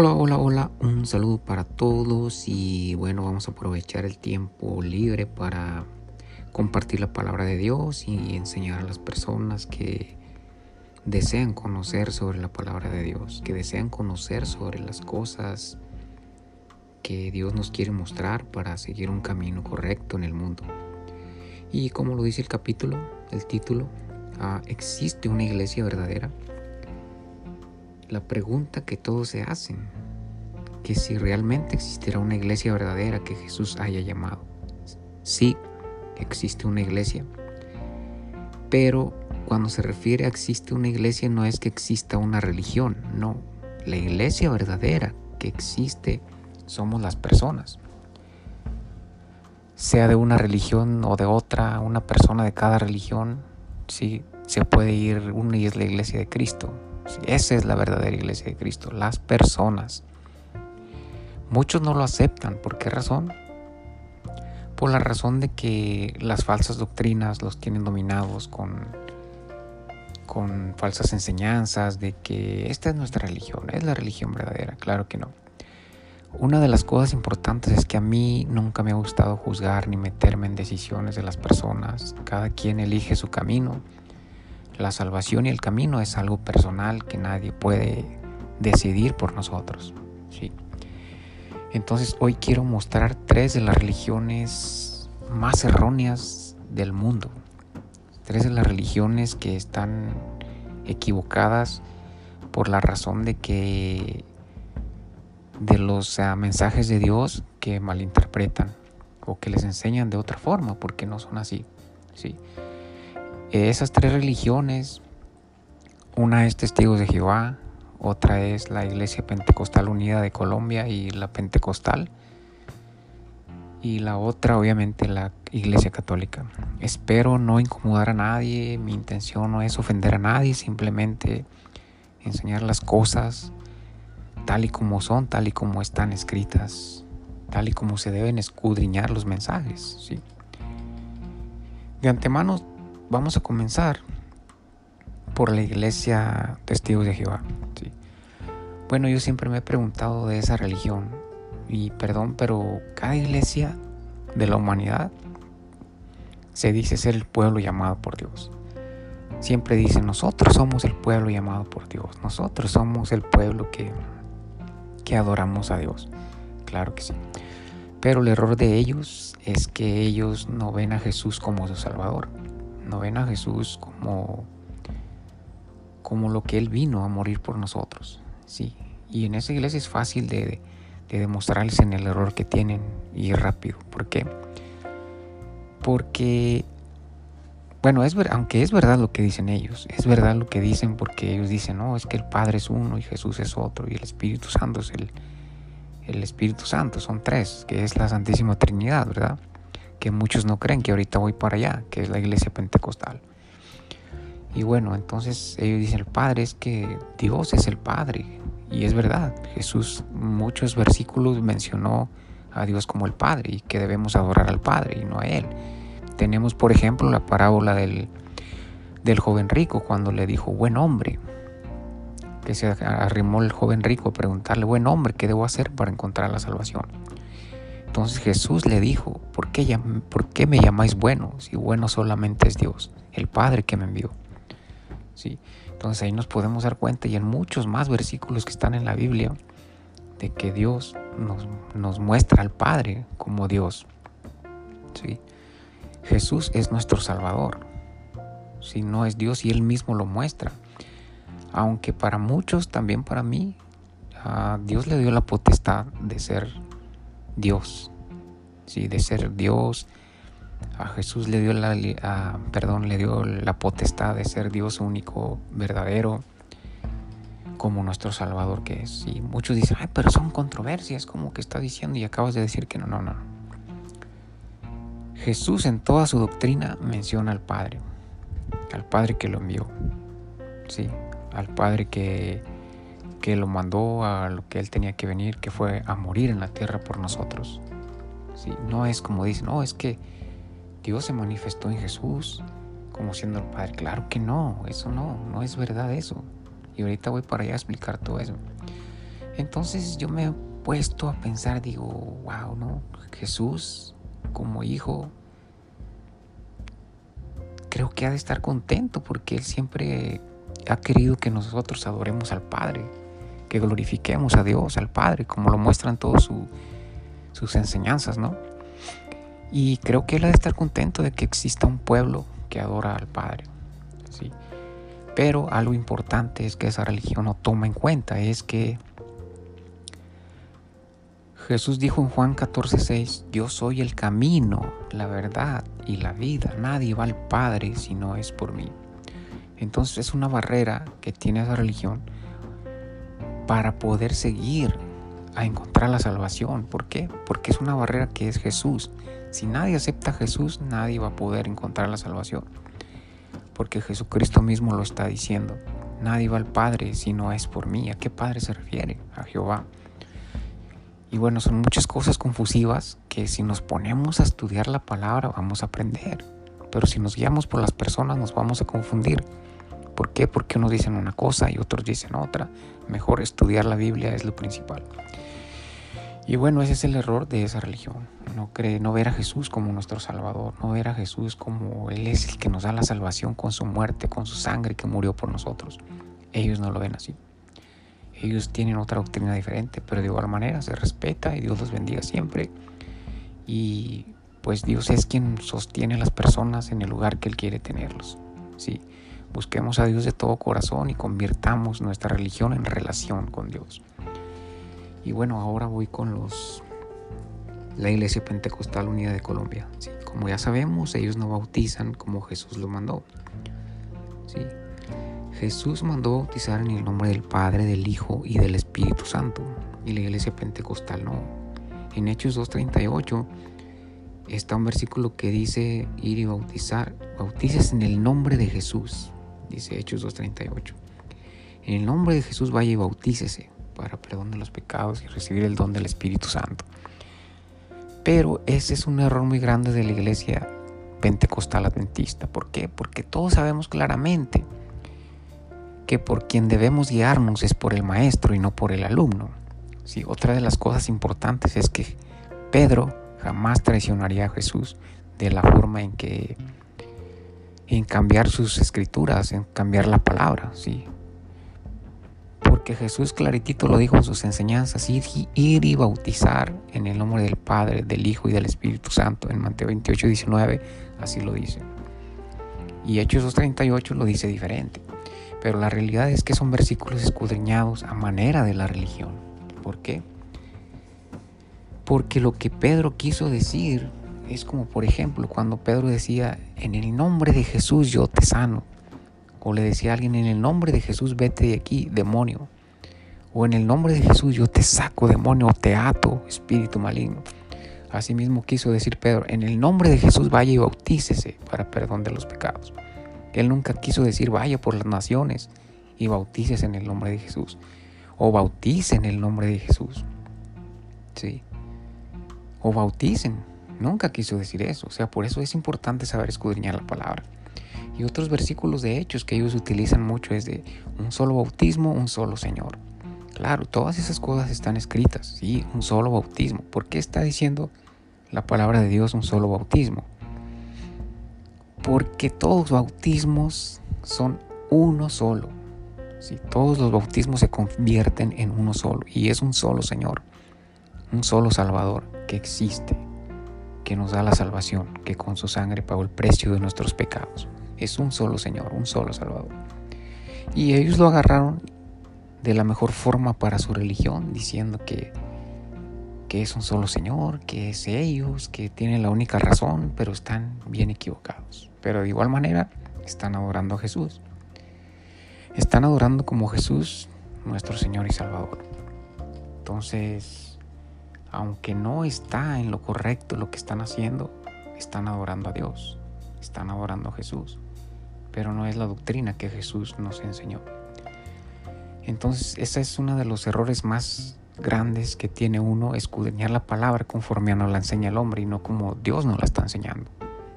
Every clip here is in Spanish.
Hola, hola, hola, un saludo para todos y bueno, vamos a aprovechar el tiempo libre para compartir la palabra de Dios y enseñar a las personas que desean conocer sobre la palabra de Dios, que desean conocer sobre las cosas que Dios nos quiere mostrar para seguir un camino correcto en el mundo. Y como lo dice el capítulo, el título, ah, ¿existe una iglesia verdadera? La pregunta que todos se hacen, que si realmente existirá una iglesia verdadera que Jesús haya llamado. Sí, existe una iglesia, pero cuando se refiere a existe una iglesia no es que exista una religión, no, la iglesia verdadera que existe somos las personas. Sea de una religión o de otra, una persona de cada religión, sí, se puede ir, una y es la iglesia de Cristo, esa es la verdadera iglesia de Cristo, las personas. Muchos no lo aceptan. ¿Por qué razón? Por la razón de que las falsas doctrinas los tienen dominados con, con falsas enseñanzas de que esta es nuestra religión, es la religión verdadera. Claro que no. Una de las cosas importantes es que a mí nunca me ha gustado juzgar ni meterme en decisiones de las personas. Cada quien elige su camino la salvación y el camino es algo personal que nadie puede decidir por nosotros. ¿sí? Entonces hoy quiero mostrar tres de las religiones más erróneas del mundo. Tres de las religiones que están equivocadas por la razón de que de los mensajes de Dios que malinterpretan o que les enseñan de otra forma porque no son así. ¿sí? Esas tres religiones, una es Testigos de Jehová, otra es la Iglesia Pentecostal Unida de Colombia y la Pentecostal, y la otra obviamente la Iglesia Católica. Espero no incomodar a nadie, mi intención no es ofender a nadie, simplemente enseñar las cosas tal y como son, tal y como están escritas, tal y como se deben escudriñar los mensajes. ¿sí? De antemano Vamos a comenzar por la iglesia Testigos de Jehová. Bueno, yo siempre me he preguntado de esa religión y perdón, pero cada iglesia de la humanidad se dice ser el pueblo llamado por Dios. Siempre dicen, nosotros somos el pueblo llamado por Dios, nosotros somos el pueblo que, que adoramos a Dios. Claro que sí. Pero el error de ellos es que ellos no ven a Jesús como su Salvador no ven a Jesús como, como lo que Él vino a morir por nosotros. ¿sí? Y en esa iglesia es fácil de, demostrarles en el error que tienen y rápido. ¿Por qué? Porque, bueno, es aunque es verdad lo que dicen ellos, es verdad lo que dicen porque ellos dicen, no, es que el Padre es uno y Jesús es otro y el Espíritu Santo es el, el Espíritu Santo, son tres, que es la Santísima Trinidad, ¿verdad? Que muchos no creen que ahorita voy para allá, que es la iglesia pentecostal. Y bueno, entonces ellos dicen, el Padre es que Dios es el Padre. Y es verdad, Jesús muchos versículos mencionó a Dios como el Padre y que debemos adorar al Padre y no a Él. Tenemos, por ejemplo, la parábola del, del joven rico cuando le dijo, buen hombre, que se arrimó el joven rico a preguntarle, buen hombre, ¿qué debo hacer para encontrar la salvación? Entonces Jesús le dijo, ¿por qué, ¿por qué me llamáis bueno si bueno solamente es Dios, el Padre que me envió? ¿Sí? Entonces ahí nos podemos dar cuenta y en muchos más versículos que están en la Biblia de que Dios nos, muestra al Padre como Dios. ¿Sí? Jesús es nuestro Salvador. Si no es Dios y Él mismo lo muestra. Aunque para muchos, también para mí, a Dios le dio la potestad de ser Dios, ¿sí? de ser Dios. A Jesús le dio la, perdón, le dio la potestad de ser Dios único, verdadero, como nuestro Salvador que es. Y muchos dicen, ay, pero son controversias, como que está diciendo y acabas de decir que no, no, no. Jesús en toda su doctrina menciona al Padre, al Padre que lo envió, sí, al Padre que que lo mandó a lo que él tenía que venir, que fue a morir en la tierra por nosotros. ¿Sí? No es como dicen, no, es que Dios se manifestó en Jesús como siendo el Padre. Claro que no, eso no, no es verdad eso. Y ahorita voy para allá a explicar todo eso. Entonces yo me he puesto a pensar, digo, wow, ¿no? Jesús como hijo, creo que ha de estar contento porque Él siempre ha querido que nosotros adoremos al Padre, que glorifiquemos a Dios, al Padre, como lo muestran todas sus enseñanzas, ¿no? Y creo que Él ha de estar contento de que exista un pueblo que adora al Padre, ¿sí? Pero algo importante es que esa religión no toma en cuenta, es que Jesús dijo en Juan 14:6, yo soy el camino, la verdad y la vida. Nadie va al Padre si no es por mí. Entonces es una barrera que tiene esa religión para poder seguir a encontrar la salvación. ¿Por qué? Porque es una barrera que es Jesús. Si nadie acepta a Jesús, nadie va a poder encontrar la salvación. Porque Jesucristo mismo lo está diciendo. Nadie va al Padre si no es por mí. ¿A qué Padre se refiere? A Jehová. Y bueno, son muchas cosas confusivas que si nos ponemos a estudiar la palabra vamos a aprender. Pero si nos guiamos por las personas nos vamos a confundir. ¿Por qué? Porque unos dicen una cosa y otros dicen otra. Mejor estudiar la Biblia es lo principal. Y bueno, ese es el error de esa religión. No, cree, no ver a Jesús como nuestro Salvador, no ver a Jesús como Él es el que nos da la salvación con su muerte, con su sangre que murió por nosotros. Ellos no lo ven así. Ellos tienen otra doctrina diferente, pero de igual manera se respeta y Dios los bendiga siempre. Y pues Dios es quien sostiene a las personas en el lugar que Él quiere tenerlos. Sí, busquemos a Dios de todo corazón y convirtamos nuestra religión en relación con Dios. Y bueno, ahora voy con los la Iglesia Pentecostal Unida de Colombia. Como ya sabemos, ellos no bautizan como Jesús lo mandó. Jesús mandó bautizar en el nombre del Padre, del Hijo y del Espíritu Santo. Y la iglesia pentecostal no. En Hechos 2.38 está un versículo que dice ir y bautizar. Bautices en el nombre de Jesús. Dice Hechos 2.38. En el nombre de Jesús vaya y bautícese para perdón de los pecados y recibir el don del Espíritu Santo. Pero ese es un error muy grande de la iglesia pentecostal adventista. ¿Por qué? Porque todos sabemos claramente que por quien debemos guiarnos es por el maestro y no por el alumno. Sí, otra de las cosas importantes es que Pedro jamás traicionaría a Jesús de la forma en que en cambiar sus escrituras, en cambiar la palabra, sí. Porque Jesús claritito lo dijo en sus enseñanzas, ir, ir y bautizar en el nombre del Padre, del Hijo y del Espíritu Santo. En Mateo 28, 19 así lo dice. Y Hechos 2.38 lo dice diferente. Pero la realidad es que son versículos escudriñados a manera de la religión. ¿Por qué? Porque lo que Pedro quiso decir es como, por ejemplo, cuando Pedro decía, en el nombre de Jesús yo te sano. O le decía a alguien, en el nombre de Jesús vete de aquí, demonio. O en el nombre de Jesús yo te saco, demonio, te ato, espíritu maligno. Asimismo quiso decir Pedro, en el nombre de Jesús vaya y bautícese para perdón de los pecados. Él nunca quiso decir vaya por las naciones y bautices en el nombre de Jesús. O bauticen en el nombre de Jesús. Sí. O bauticen. Nunca quiso decir eso. O sea, por eso es importante saber escudriñar la palabra. Y otros versículos de hechos que ellos utilizan mucho es de un solo bautismo, un solo Señor. Claro, todas esas cosas están escritas. Sí, un solo bautismo. ¿Por qué está diciendo la palabra de Dios un solo bautismo? porque todos los bautismos son uno solo. Si todos los bautismos se convierten en uno solo y es un solo Señor, un solo Salvador que existe, que nos da la salvación, que con su sangre pagó el precio de nuestros pecados. Es un solo Señor, un solo Salvador. Y ellos lo agarraron de la mejor forma para su religión, diciendo que que es un solo Señor, que es ellos, que tienen la única razón, pero están bien equivocados. Pero de igual manera están adorando a Jesús. Están adorando como Jesús, nuestro Señor y Salvador. Entonces, aunque no está en lo correcto lo que están haciendo, están adorando a Dios, están adorando a Jesús. Pero no es la doctrina que Jesús nos enseñó. Entonces, ese es uno de los errores más grandes que tiene uno escudriñar la palabra conforme nos la enseña el hombre y no como Dios nos la está enseñando.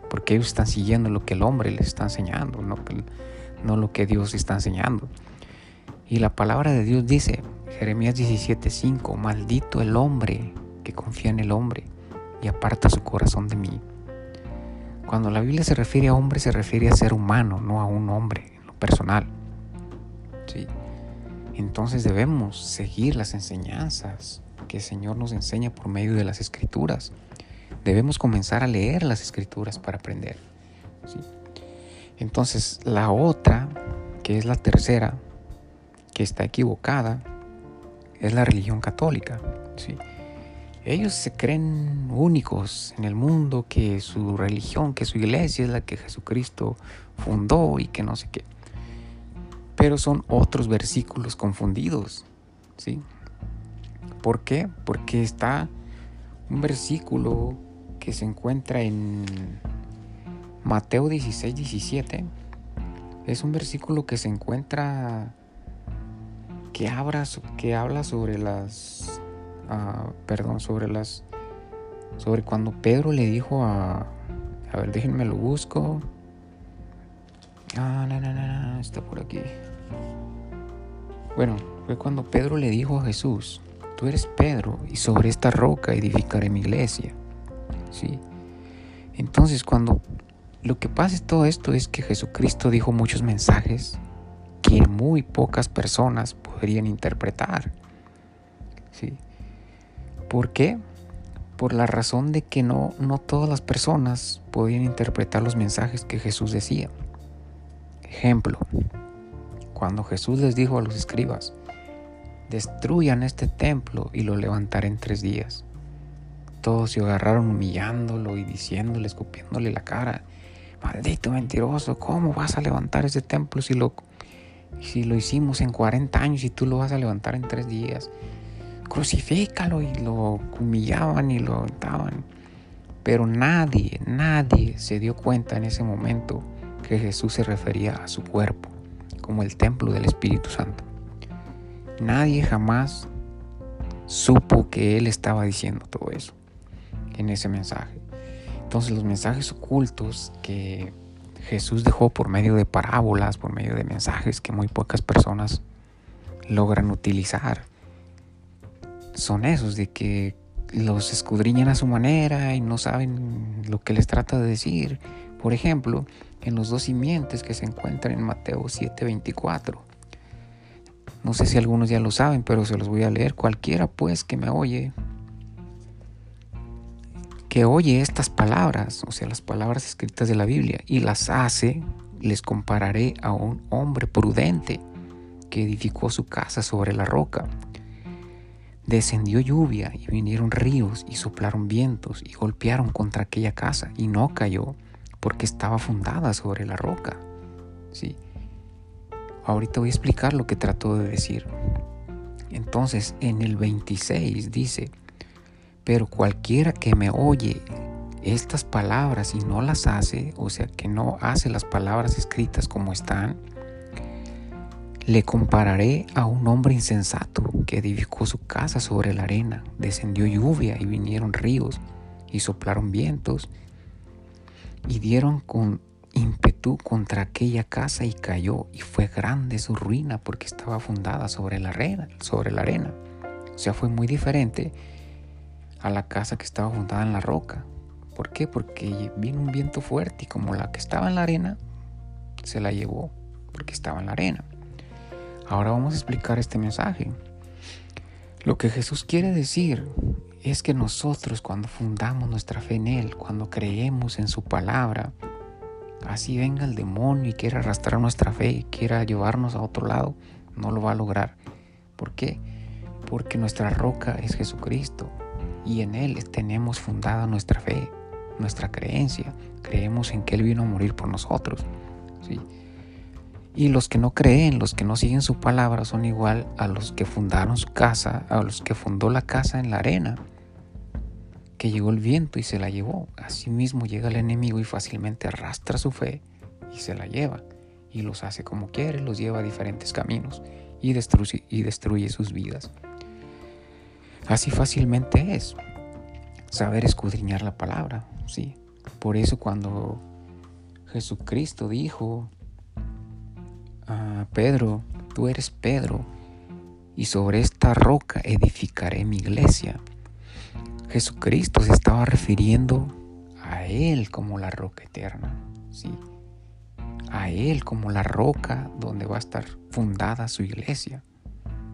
Porque ellos están siguiendo lo que el hombre les está enseñando, no, no lo que Dios está enseñando. Y la palabra de Dios dice, Jeremías 17:5, maldito el hombre que confía en el hombre y aparta su corazón de mí. Cuando la Biblia se refiere a hombre, se refiere a ser humano, no a un hombre en lo personal. ¿Sí? Entonces debemos seguir las enseñanzas que el Señor nos enseña por medio de las escrituras. Debemos comenzar a leer las escrituras para aprender. Entonces la otra, que es la tercera, que está equivocada, es la religión católica. ¿sí? Ellos se creen únicos en el mundo, que su religión, que su iglesia es la que Jesucristo fundó y que no sé qué. Pero son otros versículos confundidos, ¿sí? ¿Por qué? Porque está un versículo que se encuentra en Mateo 16, 17. Es un versículo que se encuentra que, que habla sobre las perdón, sobre las, sobre cuando Pedro le dijo a, a ver, déjenme lo busco. Ah, no, no, no, está por aquí. Bueno, fue cuando Pedro le dijo a Jesús, tú eres Pedro y sobre esta roca edificaré mi iglesia. ¿Sí? Entonces, cuando lo que pasa es todo esto es que Jesucristo dijo muchos mensajes que muy pocas personas podrían interpretar. ¿Sí? ¿Por qué? Por la razón de que no, no todas las personas podían interpretar los mensajes que Jesús decía. Ejemplo, cuando Jesús les dijo a los escribas, destruyan este templo y lo levantaré en tres días. Todos se agarraron humillándolo y diciéndole, escupiéndole la cara, maldito mentiroso, ¿cómo vas a levantar ese templo si lo, si lo hicimos en 40 años y tú lo vas a levantar en tres días? crucifícalo y lo humillaban y lo aventaban. Pero nadie, nadie se dio cuenta en ese momento que Jesús se refería a su cuerpo como el templo del Espíritu Santo. Nadie jamás supo que Él estaba diciendo todo eso en ese mensaje. Entonces los mensajes ocultos que Jesús dejó por medio de parábolas, por medio de mensajes que muy pocas personas logran utilizar, son esos, de que los escudriñan a su manera y no saben lo que les trata de decir. Por ejemplo, en los dos simientes que se encuentran en Mateo 7:24. No sé si algunos ya lo saben, pero se los voy a leer. Cualquiera pues que me oye, que oye estas palabras, o sea, las palabras escritas de la Biblia, y las hace, les compararé a un hombre prudente que edificó su casa sobre la roca. Descendió lluvia y vinieron ríos y soplaron vientos y golpearon contra aquella casa y no cayó porque estaba fundada sobre la roca. Sí. Ahorita voy a explicar lo que trató de decir. Entonces en el 26 dice, pero cualquiera que me oye estas palabras y no las hace, o sea, que no hace las palabras escritas como están, le compararé a un hombre insensato que edificó su casa sobre la arena. Descendió lluvia y vinieron ríos y soplaron vientos y dieron con ímpetu contra aquella casa y cayó y fue grande su ruina porque estaba fundada sobre la arena, sobre la arena. O sea, fue muy diferente a la casa que estaba fundada en la roca. ¿Por qué? Porque vino un viento fuerte y como la que estaba en la arena se la llevó porque estaba en la arena. Ahora vamos a explicar este mensaje. Lo que Jesús quiere decir es que nosotros cuando fundamos nuestra fe en Él, cuando creemos en su palabra, así venga el demonio y quiera arrastrar nuestra fe y quiera llevarnos a otro lado, no lo va a lograr. ¿Por qué? Porque nuestra roca es Jesucristo y en Él tenemos fundada nuestra fe, nuestra creencia. Creemos en que Él vino a morir por nosotros. ¿sí? Y los que no creen, los que no siguen su palabra, son igual a los que fundaron su casa, a los que fundó la casa en la arena, que llegó el viento y se la llevó. Asimismo llega el enemigo y fácilmente arrastra su fe y se la lleva. Y los hace como quiere, los lleva a diferentes caminos y destruye, y destruye sus vidas. Así fácilmente es saber escudriñar la palabra, ¿sí? Por eso cuando Jesucristo dijo, Pedro, tú eres Pedro, y sobre esta roca edificaré mi iglesia. Jesucristo se estaba refiriendo a Él como la roca eterna, ¿sí? a Él como la roca donde va a estar fundada su iglesia.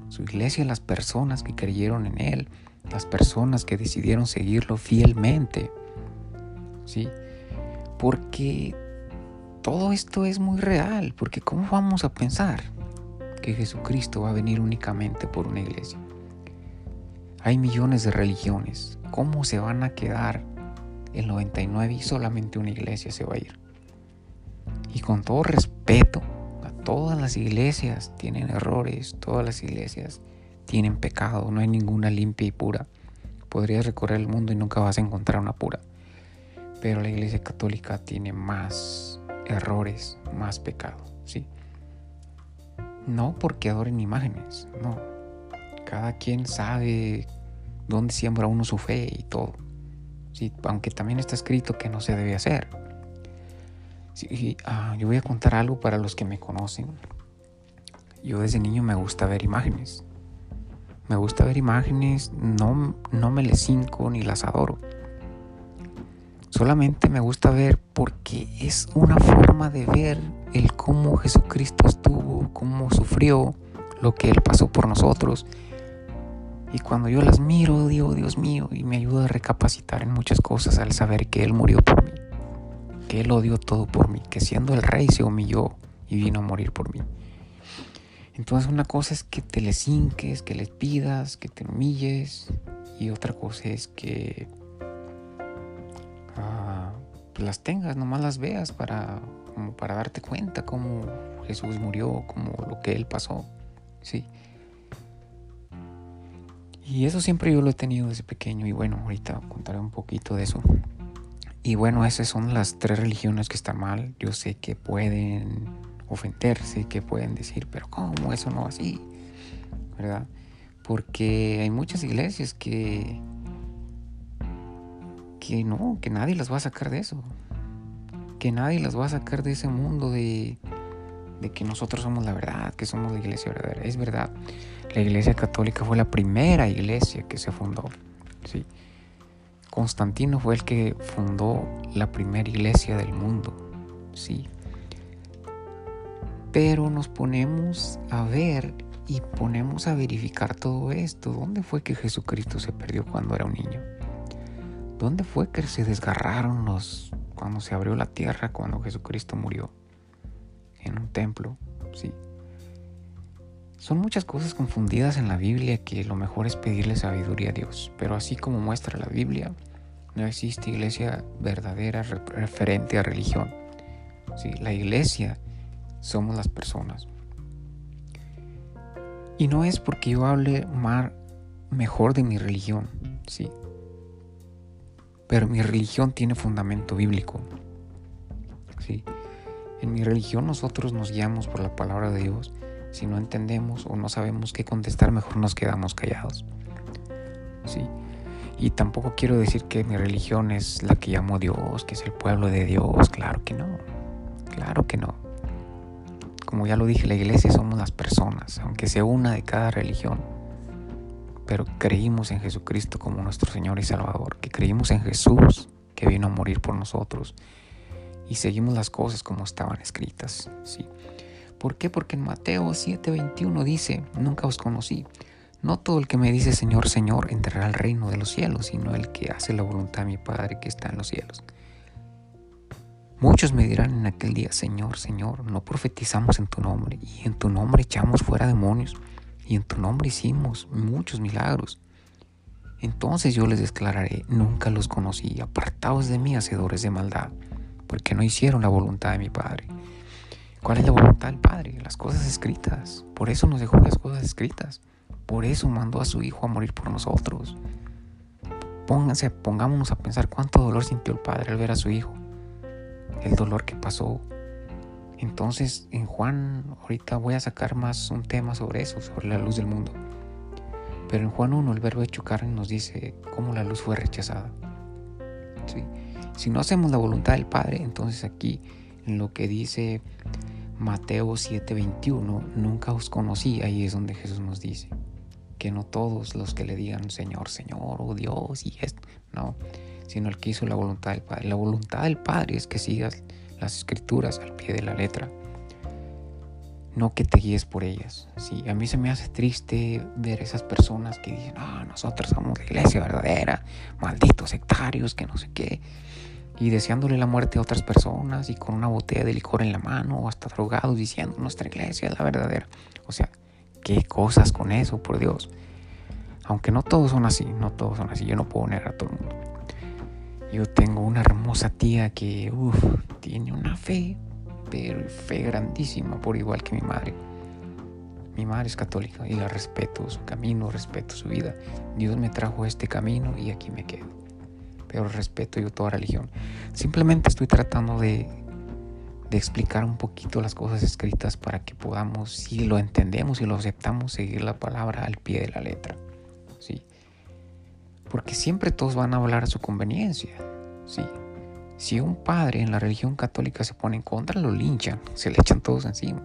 Su iglesia, las personas que creyeron en Él, las personas que decidieron seguirlo fielmente. ¿Sí? Porque todo esto es muy real, porque ¿cómo vamos a pensar que Jesucristo va a venir únicamente por una iglesia? Hay millones de religiones. ¿Cómo se van a quedar el 99 y solamente una iglesia se va a ir? Y con todo respeto, todas las iglesias tienen errores, todas las iglesias tienen pecado, no hay ninguna limpia y pura. Podrías recorrer el mundo y nunca vas a encontrar una pura. Pero la iglesia católica tiene más errores, más pecado, ¿sí? No porque adoren imágenes, no. Cada quien sabe dónde siembra uno su fe y todo. Sí, aunque también está escrito que no se debe hacer. Ah, yo voy a contar algo para los que me conocen. Yo desde niño me gusta ver imágenes. Me gusta ver imágenes, no, no me les cinco ni las adoro. Solamente me gusta ver porque es una forma de ver el cómo Jesucristo estuvo, cómo sufrió, lo que Él pasó por nosotros. Y cuando yo las miro, digo, Dios mío, y me ayuda a recapacitar en muchas cosas al saber que Él murió por mí que Él lo dio todo por mí, que siendo el rey se humilló y vino a morir por mí. Entonces una cosa es que te les hinques, que les pidas, que te humilles y otra cosa es que ah, pues las tengas, nomás las veas para, como para darte cuenta cómo Jesús murió, cómo lo que Él pasó. Sí. Y eso siempre yo lo he tenido desde pequeño y bueno, ahorita contaré un poquito de eso. Y bueno, esas son las tres religiones que están mal. Yo sé que pueden ofenderse, que pueden decir, pero ¿cómo eso no así? ¿Verdad? Porque hay muchas iglesias que que no, que nadie las va a sacar de eso. Que nadie las va a sacar de ese mundo de, de que nosotros somos la verdad, que somos la iglesia verdadera. Es verdad, la iglesia católica fue la primera iglesia que se fundó. ¿sí? Constantino fue el que fundó la primera iglesia del mundo, sí. Pero nos ponemos a ver y ponemos a verificar todo esto. ¿Dónde fue que Jesucristo se perdió cuando era un niño? ¿Dónde fue que se desgarraron los cuando se abrió la tierra cuando Jesucristo murió? En un templo, sí. Son muchas cosas confundidas en la Biblia que lo mejor es pedirle sabiduría a Dios, pero así como muestra la Biblia, no existe iglesia verdadera referente a religión. ¿sí? La iglesia somos las personas. Y no es porque yo hable más, mejor de mi religión, sí. Pero mi religión tiene fundamento bíblico. ¿sí? En mi religión nosotros nos guiamos por la palabra de Dios. Si no entendemos o no sabemos qué contestar, mejor nos quedamos callados. ¿sí? Y tampoco quiero decir que mi religión es la que llamo Dios, que es el pueblo de Dios. Claro que no. Claro que no. Como ya lo dije, la iglesia somos las personas, aunque sea una de cada religión. Pero creímos en Jesucristo como nuestro Señor y Salvador, que creímos en Jesús que vino a morir por nosotros y seguimos las cosas como estaban escritas. ¿sí? ¿Por qué? Porque en Mateo 7:21 dice, nunca os conocí. No todo el que me dice Señor, Señor entrará al reino de los cielos, sino el que hace la voluntad de mi Padre que está en los cielos. Muchos me dirán en aquel día, Señor, Señor, no profetizamos en tu nombre, y en tu nombre echamos fuera demonios, y en tu nombre hicimos muchos milagros. Entonces yo les declararé, nunca los conocí, apartados de mí, hacedores de maldad, porque no hicieron la voluntad de mi Padre. ¿Cuál es la voluntad del Padre? Las cosas escritas. Por eso nos dejó las cosas escritas. Por eso mandó a su Hijo a morir por nosotros. Pónganse, pongámonos a pensar cuánto dolor sintió el Padre al ver a su Hijo. El dolor que pasó. Entonces, en Juan, ahorita voy a sacar más un tema sobre eso, sobre la luz del mundo. Pero en Juan 1, el verbo hecho carne nos dice cómo la luz fue rechazada. Si no hacemos la voluntad del Padre, entonces aquí, en lo que dice Mateo 7:21, nunca os conocí, ahí es donde Jesús nos dice que no todos los que le digan Señor, Señor, o Dios y esto, no, sino el que hizo la voluntad del Padre. La voluntad del Padre es que sigas las escrituras al pie de la letra, no que te guíes por ellas. Sí, a mí se me hace triste ver esas personas que dicen, ah, nosotros somos la iglesia verdadera, malditos sectarios, que no sé qué, y deseándole la muerte a otras personas y con una botella de licor en la mano o hasta drogados diciendo, nuestra iglesia es la verdadera. O sea, qué cosas con eso, por Dios. Aunque no todos son así, no todos son así, yo no puedo negar a todo el mundo. Yo tengo una hermosa tía que tiene una fe, pero fe grandísima, por igual que mi madre. Mi madre es católica y la respeto su camino, respeto su vida. Dios me trajo este camino y aquí me quedo. Respeto yo toda religión. Simplemente estoy tratando de, de explicar un poquito las cosas escritas para que podamos, si lo entendemos y lo aceptamos, seguir la palabra al pie de la letra. ¿sí? Porque siempre todos van a hablar a su conveniencia. ¿sí? Si un padre en la religión católica se pone en contra, lo linchan, se le echan todos encima.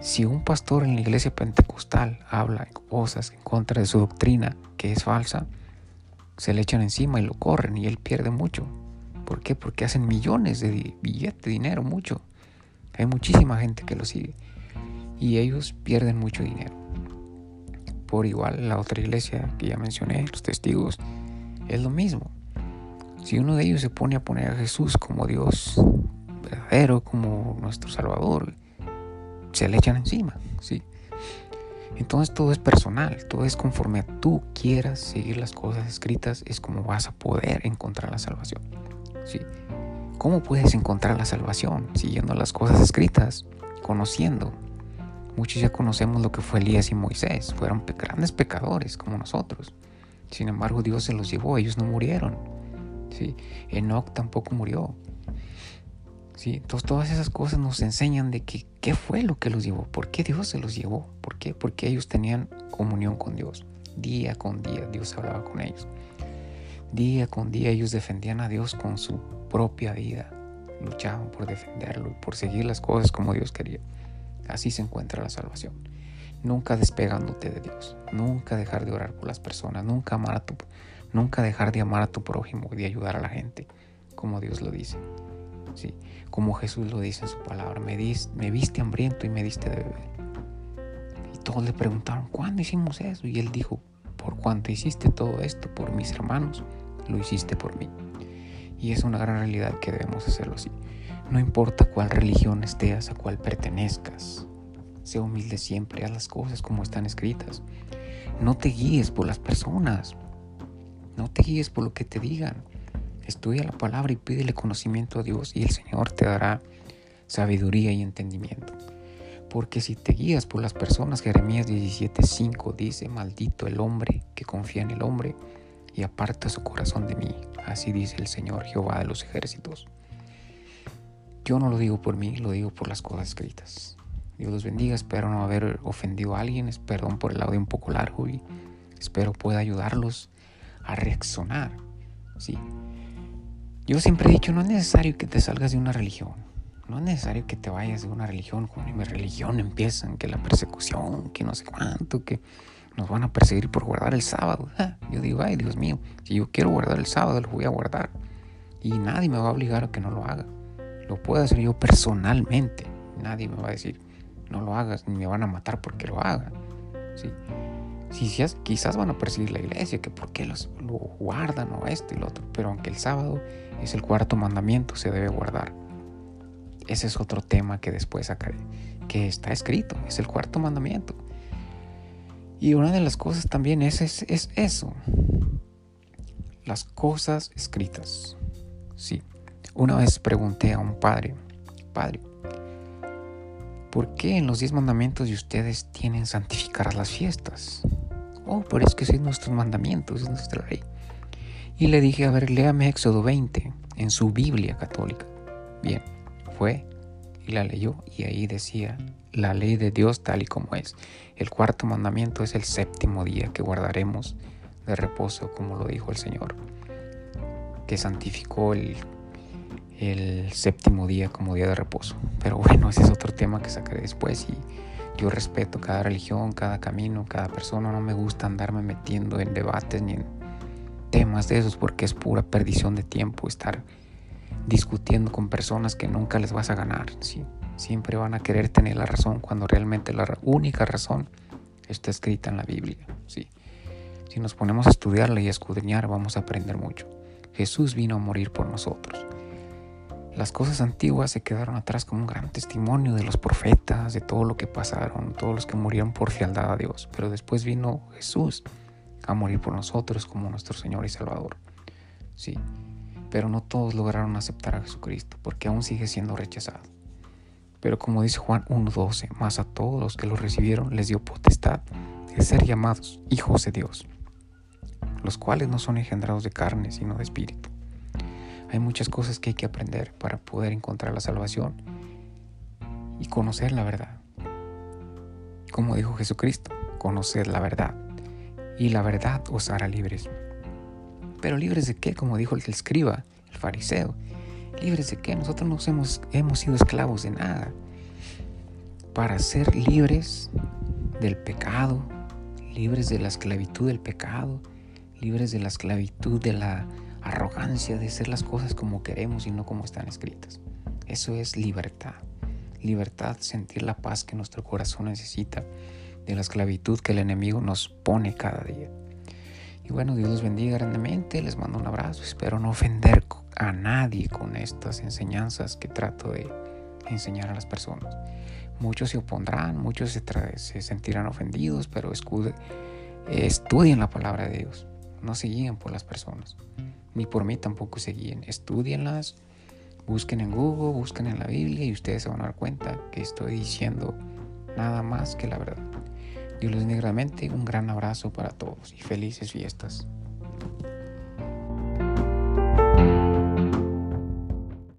Si un pastor en la iglesia pentecostal habla cosas en contra de su doctrina que es falsa, se le echan encima y lo corren y él pierde mucho. ¿Por qué? Porque hacen millones de billetes, dinero, mucho. Hay muchísima gente que lo sigue y ellos pierden mucho dinero por igual la otra iglesia que ya mencioné, los testigos, es lo mismo. Si uno de ellos se pone a poner a Jesús como Dios verdadero, como nuestro Salvador, se le echan encima, ¿sí? Entonces todo es personal, todo es conforme a tú quieras seguir las cosas escritas, es como vas a poder encontrar la salvación, ¿sí? ¿Cómo puedes encontrar la salvación? Siguiendo las cosas escritas, conociendo, Muchos ya conocemos lo que fue Elías y Moisés, fueron grandes pecadores como nosotros. Sin embargo, Dios se los llevó, ellos no murieron. ¿sí? Enoch tampoco murió. Entonces todas esas cosas nos enseñan de que qué fue lo que los llevó, por qué Dios se los llevó, por qué, porque ellos tenían comunión con Dios. Día con día Dios hablaba con ellos. Día con día ellos defendían a Dios con su propia vida. Luchaban por defenderlo y por seguir las cosas como Dios quería. Así se encuentra la salvación. Nunca despegándote de Dios. Nunca dejar de orar por las personas. Nunca, amar a tu, nunca dejar de amar a tu prójimo y de ayudar a la gente, como Dios lo dice. Sí, como Jesús lo dice en su palabra. Me, me viste hambriento y me diste de beber. Y todos le preguntaron, ¿cuándo hicimos eso? Y él dijo, por cuanto hiciste todo esto por mis hermanos, lo hiciste por mí. Y es una gran realidad que debemos hacerlo así. No importa cuál religión estés, a cuál pertenezcas. Sé humilde siempre, haz las cosas como están escritas. No te guíes por las personas. No te guíes por lo que te digan. Estudia la palabra y pídele conocimiento a Dios y el Señor te dará sabiduría y entendimiento. Porque si te guías por las personas, Jeremías 17:5 dice, maldito el hombre que confía en el hombre y aparta su corazón de mí. Así dice el Señor Jehová de los ejércitos. Yo no lo digo por mí, lo digo por las cosas escritas. Dios los bendiga, espero no haber ofendido a alguien, perdón por el audio un poco largo y espero pueda ayudarlos a reaccionar. Sí. Yo siempre he dicho, no es necesario que te salgas de una religión. No es necesario que te vayas de una religión. Mi religión empiezan, que la persecución, que no sé cuánto, que nos van a perseguir por guardar el sábado. Ah, yo digo, ay Dios mío, si yo quiero guardar el sábado, lo voy a guardar. Y nadie me va a obligar a que no lo haga. Lo puedo hacer yo personalmente. Nadie me va a decir, no lo hagas, ni me van a matar porque lo haga. ¿sí? Quizás van a perseguir la iglesia, que por qué los, lo guardan o esto y lo otro. Pero aunque el sábado es el cuarto mandamiento, se debe guardar. Ese es otro tema que después sacaré, que está escrito, es el cuarto mandamiento. Y una de las cosas también es, es, es eso, las cosas escritas. Sí. Una vez pregunté a un padre, padre, ¿por qué en los diez mandamientos de ustedes tienen santificar las fiestas? Oh, pero es que son nuestros mandamientos, es nuestra ley. Y le dije, a ver, léame Éxodo 20 en su Biblia católica. Bien, fue y la leyó y ahí decía la ley de Dios tal y como es. El cuarto mandamiento es el séptimo día que guardaremos de reposo, como lo dijo el Señor, que santificó el el séptimo día como día de reposo. Pero bueno, ese es otro tema que sacaré después y Yo respeto cada religión, cada camino, cada persona. No me gusta andarme metiendo en debates ni en temas de esos porque es pura perdición de tiempo estar discutiendo con personas que nunca les vas a ganar. Siempre van a querer tener la razón cuando realmente la única razón está escrita en la Biblia. Si nos ponemos a estudiarla y a escudriñar vamos a aprender mucho. Jesús vino a morir por nosotros. Las cosas antiguas se quedaron atrás como un gran testimonio de los profetas, de todo lo que pasaron, todos los que murieron por fialdad a Dios. Pero después vino Jesús a morir por nosotros como nuestro Señor y Salvador. Sí, pero no todos lograron aceptar a Jesucristo porque aún sigue siendo rechazado. Pero como dice Juan 1.12, más a todos los que lo recibieron les dio potestad de ser llamados hijos de Dios, los cuales no son engendrados de carne, sino de espíritu. Hay muchas cosas que hay que aprender para poder encontrar la salvación y conocer la verdad. Como dijo Jesucristo, conoced la verdad y la verdad os hará libres. Pero libres de qué, como dijo el escriba, el fariseo. Libres de qué, nosotros no hemos, hemos sido esclavos de nada. Para ser libres del pecado, libres de la esclavitud del pecado, libres de la esclavitud de la arrogancia de hacer las cosas como queremos y no como están escritas. Eso es libertad. Libertad, sentir la paz que nuestro corazón necesita, de la esclavitud que el enemigo nos pone cada día. Y bueno, Dios los bendiga grandemente, les mando un abrazo, espero no ofender a nadie con estas enseñanzas que trato de enseñar a las personas. Muchos se opondrán, muchos se, se sentirán ofendidos, pero estudien la palabra de Dios, no se guíen por las personas ni por mí tampoco se guíen. Estudienlas, busquen en Google, busquen en la Biblia y ustedes se van a dar cuenta que estoy diciendo nada más que la verdad. Dios les bendiga un gran abrazo para todos y felices fiestas.